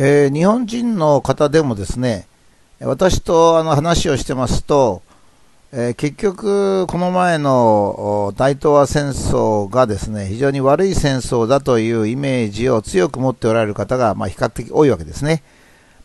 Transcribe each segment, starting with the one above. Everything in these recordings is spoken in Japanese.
えー、日本人の方でもですね、私とあの話をしてますと、えー、結局、この前の大東亜戦争がですね、非常に悪い戦争だというイメージを強く持っておられる方が、まあ、比較的多いわけですね。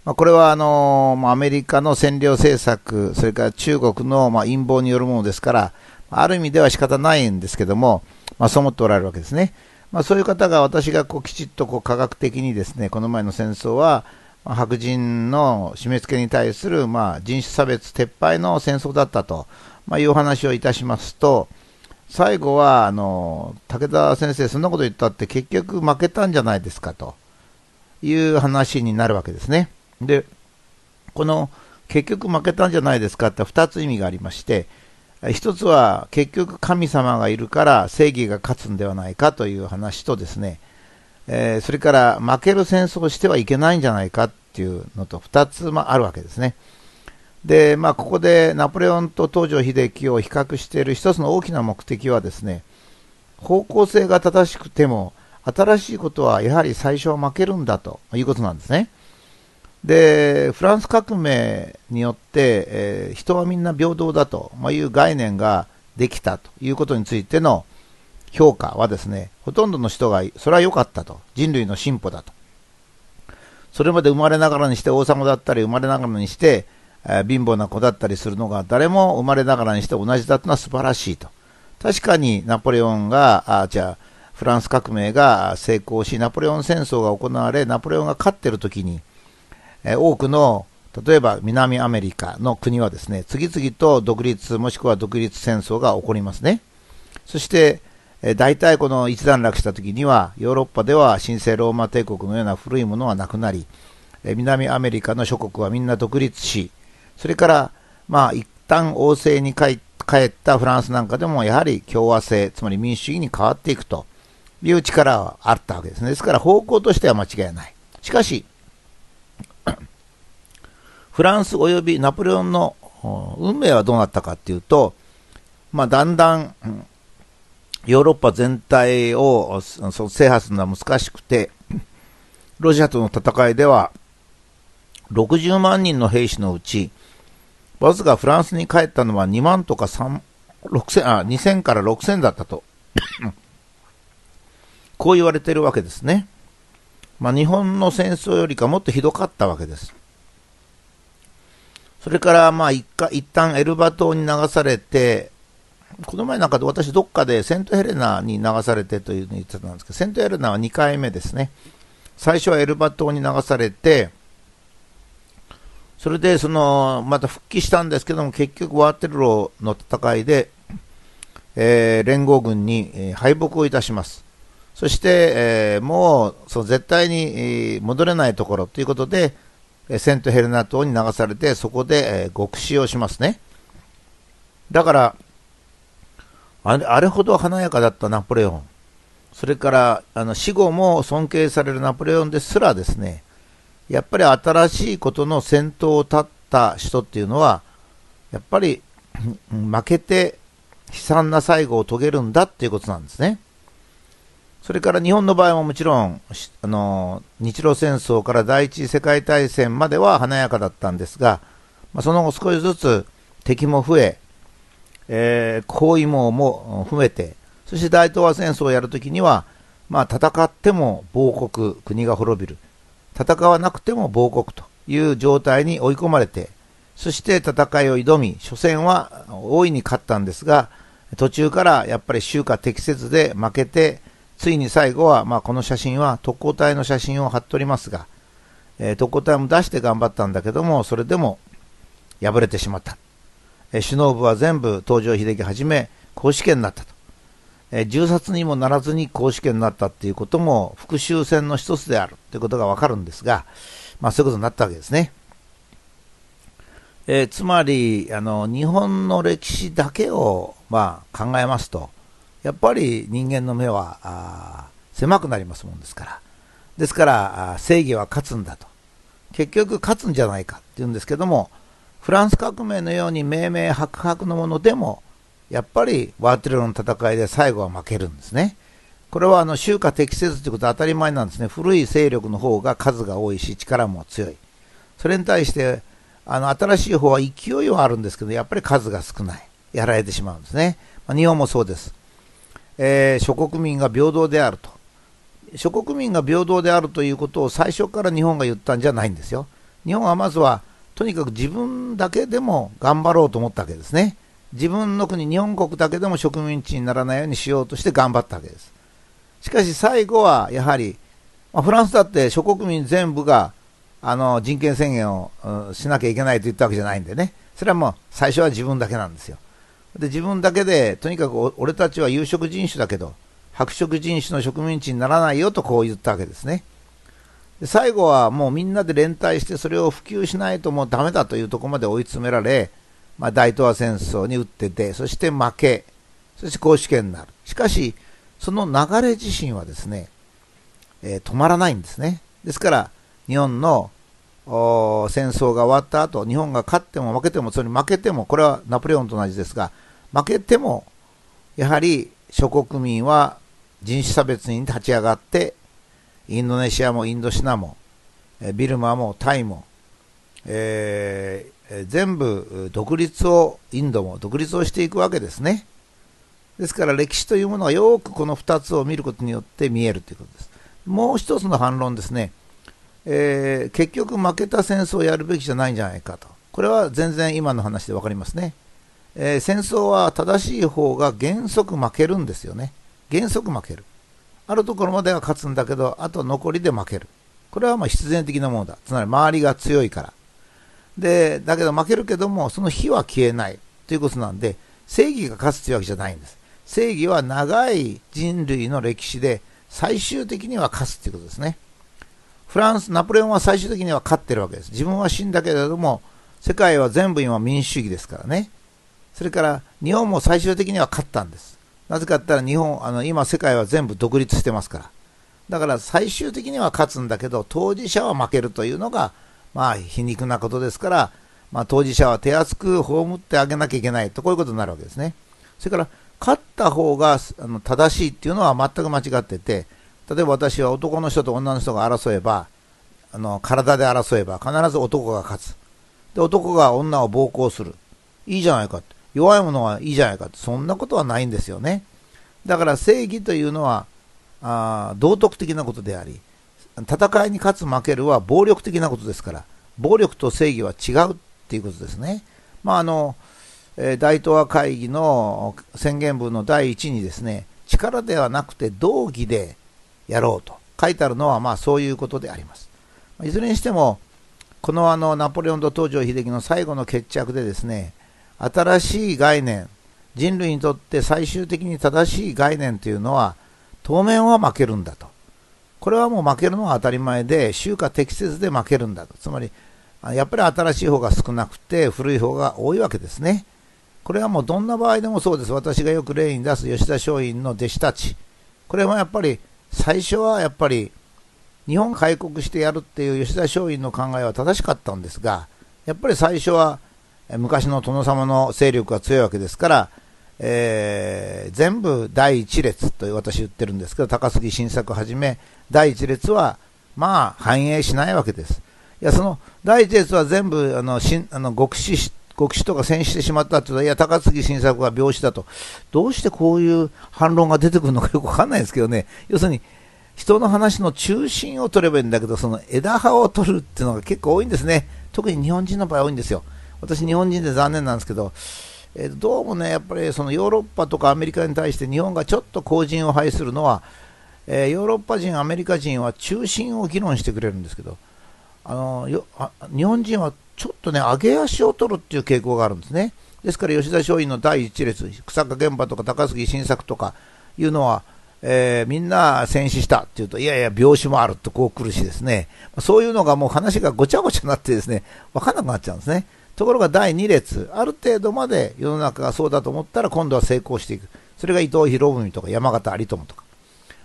まあ、これはあのー、アメリカの占領政策、それから中国のま陰謀によるものですから、ある意味では仕方ないんですけども、まあ、そう思っておられるわけですね。まあ、そういう方が私がこうきちっとこう科学的にですね、この前の戦争は、白人の締め付けに対する、まあ、人種差別撤廃の戦争だったと、まあ、いうお話をいたしますと、最後はあの武田先生、そんなこと言ったって結局負けたんじゃないですかという話になるわけですね。で、この結局負けたんじゃないですかって2つ意味がありまして、1つは結局神様がいるから正義が勝つんではないかという話とですね、えー、それから負ける戦争をしてはいけないんじゃないかっていうのと2つ、まあ、るわけですね。で、まあ、ここでナポレオンと東条英機を比較している一つの大きな目的はですね、方向性が正しくても、新しいことはやはり最初は負けるんだということなんですね。で、フランス革命によって、えー、人はみんな平等だという概念ができたということについての評価はですね、ほとんどの人が、それは良かったと。人類の進歩だと。それまで生まれながらにして王様だったり、生まれながらにして、えー、貧乏な子だったりするのが、誰も生まれながらにして同じだというのは素晴らしいと。確かにナポレオンが、あじゃあ、フランス革命が成功し、ナポレオン戦争が行われ、ナポレオンが勝ってる時に、え多くの例えば南アメリカの国はですね、次々と独立もしくは独立戦争が起こりますね。そして、え大体この一段落した時には、ヨーロッパでは神聖ローマ帝国のような古いものはなくなり、え南アメリカの諸国はみんな独立し、それから、まあ、一旦王政に帰ったフランスなんかでも、やはり共和制、つまり民主主義に変わっていくという力はあったわけですね。ですから方向としては間違いない。しかし、フランス及びナポレオンの運命はどうなったかっていうと、まあ、だんだん、ヨーロッパ全体を制覇するのは難しくて、ロシアとの戦いでは、60万人の兵士のうち、わずかフランスに帰ったのは2万とか3、6000、あ、2000から6000だったと。こう言われてるわけですね。まあ、日本の戦争よりかもっとひどかったわけです。それから、まあ、一回、一旦エルバ島に流されて、この前なんかで私どっかでセントヘレナに流されてというのを言ってたんですけど、セントヘレナは2回目ですね。最初はエルバ島に流されて、それで、その、また復帰したんですけども、結局ワーテルローの戦いで、えー、連合軍に、敗北をいたします。そして、えー、もう、その絶対に、戻れないところということで、セントヘレナ島に流されて、そこで、え、極死をしますね。だから、あれあれほど華やかだったナポレオン、それからあの死後も尊敬されるナポレオンですらですね、やっぱり新しいことの先頭を立った人っていうのは、やっぱり負けて悲惨な最後を遂げるんだっていうことなんですね。それから日本の場合ももちろん、あの、日露戦争から第一次世界大戦までは華やかだったんですが、まあ、その後少しずつ敵も増え、えー、包囲網も増えて、そして大東亜戦争をやるときには、まあ、戦っても亡国、国が滅びる。戦わなくても亡国という状態に追い込まれて、そして戦いを挑み、初戦は大いに勝ったんですが、途中からやっぱり周華適切で負けて、ついに最後は、まあ、この写真は特攻隊の写真を貼っておりますが、えー、特攻隊も出して頑張ったんだけども、それでも敗れてしまった。えー、首脳部は全部東条英機はじめ公主権になったと。えー、銃殺にもならずに公主権になったっていうことも復讐戦の一つであるということがわかるんですが、まあ、そういうことになったわけですね。えー、つまりあの日本の歴史だけを、まあ、考えますとやっぱり人間の目は狭くなりますもんですから。ですから正義は勝つんだと。結局勝つんじゃないかっていうんですけども、フランス革命のように明々白々のものでも、やっぱりワーテルの戦いで最後は負けるんですね。これはあの、周化適切ということは当たり前なんですね。古い勢力の方が数が多いし、力も強い。それに対して、あの、新しい方は勢いはあるんですけど、やっぱり数が少ない。やられてしまうんですね。まあ、日本もそうです。えー、諸国民が平等であると。諸国民が平等であるということを最初から日本が言ったんじゃないんですよ。日本はまずは、とにかく自分だけでも頑張ろうと思ったわけですね。自分の国、日本国だけでも植民地にならないようにしようとして頑張ったわけです。しかし最後はやはり、まあ、フランスだって諸国民全部があの人権宣言を、うん、しなきゃいけないと言ったわけじゃないんでね。それはもう最初は自分だけなんですよ。で、自分だけで、とにかく俺たちは有色人種だけど、白色人種の植民地にならないよとこう言ったわけですね。で最後はもうみんなで連帯してそれを普及しないともうダメだというところまで追い詰められ、まあ、大東亜戦争に打って出、そして負け、そして公主権になる。しかし、その流れ自身はですね、えー、止まらないんですね。ですから、日本の戦争が終わった後、日本が勝っても負けても、それに負けても、これはナポレオンと同じですが、負けても、やはり諸国民は人種差別に立ち上がって、インドネシアもインドシナも、ビルマもタイも、えー、全部独立を、インドも独立をしていくわけですね。ですから歴史というものはよくこの2つを見ることによって見えるということです。もう一つの反論ですね。えー、結局負けた戦争をやるべきじゃないんじゃないかと。これは全然今の話で分かりますね。えー、戦争は正しい方が原則負けるんですよね。原則負ける。あるところまでは勝つんだけど、あと残りで負ける。これはま必然的なものだ。つまり周りが強いから。で、だけど負けるけども、その火は消えないということなんで、正義が勝つというわけじゃないんです。正義は長い人類の歴史で最終的には勝つということですね。フランス、ナポレオンは最終的には勝ってるわけです。自分は死んだけれども、世界は全部今民主主義ですからね。それから日本も最終的には勝ったんです。なぜかって言ったら日本、あの今世界は全部独立してますから。だから最終的には勝つんだけど、当事者は負けるというのが、まあ皮肉なことですから、まあ当事者は手厚く葬ってあげなきゃいけないと、こういうことになるわけですね。それから、勝った方があの正しいっていうのは全く間違ってて、例えば私は男の人と女の人が争えば、あの体で争えば必ず男が勝つ。で、男が女を暴行する。いいじゃないか。弱いものはいいじゃないか。そんなことはないんですよね。だから正義というのは、あ道徳的なことであり、戦いに勝つ負けるは暴力的なことですから、暴力と正義は違うっていうことですね。まあ、あの、えー、大東亜会議の宣言文の第一にですね、力ではなくて道義でやろうと書いてあるのは、まあそういうことであります。いずれにしても、このあのナポレオンと東条英機の最後の決着でですね、新しい概念、人類にとって最終的に正しい概念というのは、当面は負けるんだと。これはもう負けるのは当たり前で、周化適切で負けるんだと。つまり、やっぱり新しい方が少なくて、古い方が多いわけですね。これはもうどんな場合でもそうです。私がよく例に出す吉田松陰の弟子たち。これはやっぱり、最初はやっぱり、日本開国してやるっていう吉田松陰の考えは正しかったんですが、やっぱり最初は昔の殿様の勢力が強いわけですから、えー、全部第一列と私言ってるんですけど、高杉晋作はじめ、第一列は、まあ、反映しないわけです。いや、その、第一列は全部、あの、しあの極死、極死とか戦死してしまったっていうと、いや、高杉晋作は病死だと。どうしてこういう反論が出てくるのかよくわかんないですけどね。要するに、人の話の中心を取ればいいんだけど、その枝葉を取るっていうのが結構多いんですね。特に日本人の場合多いんですよ。私、日本人で残念なんですけど、えー、どうもね、やっぱりそのヨーロッパとかアメリカに対して日本がちょっと後陣を排するのは、えー、ヨーロッパ人、アメリカ人は中心を議論してくれるんですけど、あのよ日本人はちょっとね、上げ足を取るっていう傾向があるんですね。ですから吉田松陰の第一列、草加現場とか高杉晋作とかいうのは、えー、みんな戦死したっていうと、いやいや、病死もあるとこう来るしですね、そういうのがもう話がごちゃごちゃになってですね、わかんなくなっちゃうんですね。ところが第2列、ある程度まで世の中がそうだと思ったら今度は成功していく。それが伊藤博文とか山形有朋とか、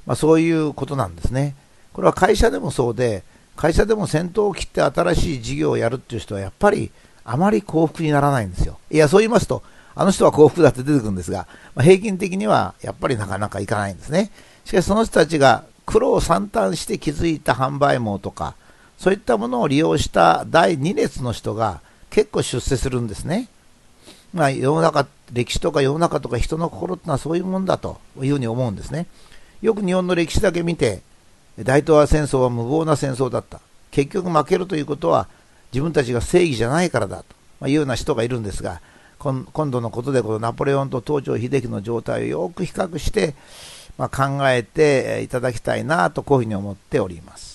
まあ、そういうことなんですね。これは会社でもそうで、会社でも先頭を切って新しい事業をやるっていう人はやっぱりあまり幸福にならないんですよ。いや、そう言いますと、あの人は幸福だって出てくるんですが、まあ、平均的にはやっぱりなかなかいかないんですね。しかしその人たちが苦労惨憺して築いた販売網とか、そういったものを利用した第2列の人が結構出世するんですね。まあ、世の中、歴史とか世の中とか人の心ってのはそういうもんだというふうに思うんですね。よく日本の歴史だけ見て、大東亜戦争は無謀な戦争だった。結局負けるということは自分たちが正義じゃないからだというような人がいるんですが、今度のことでこのナポレオンと東條英機の状態をよく比較して、まあ、考えていただきたいなとこういうふうに思っております。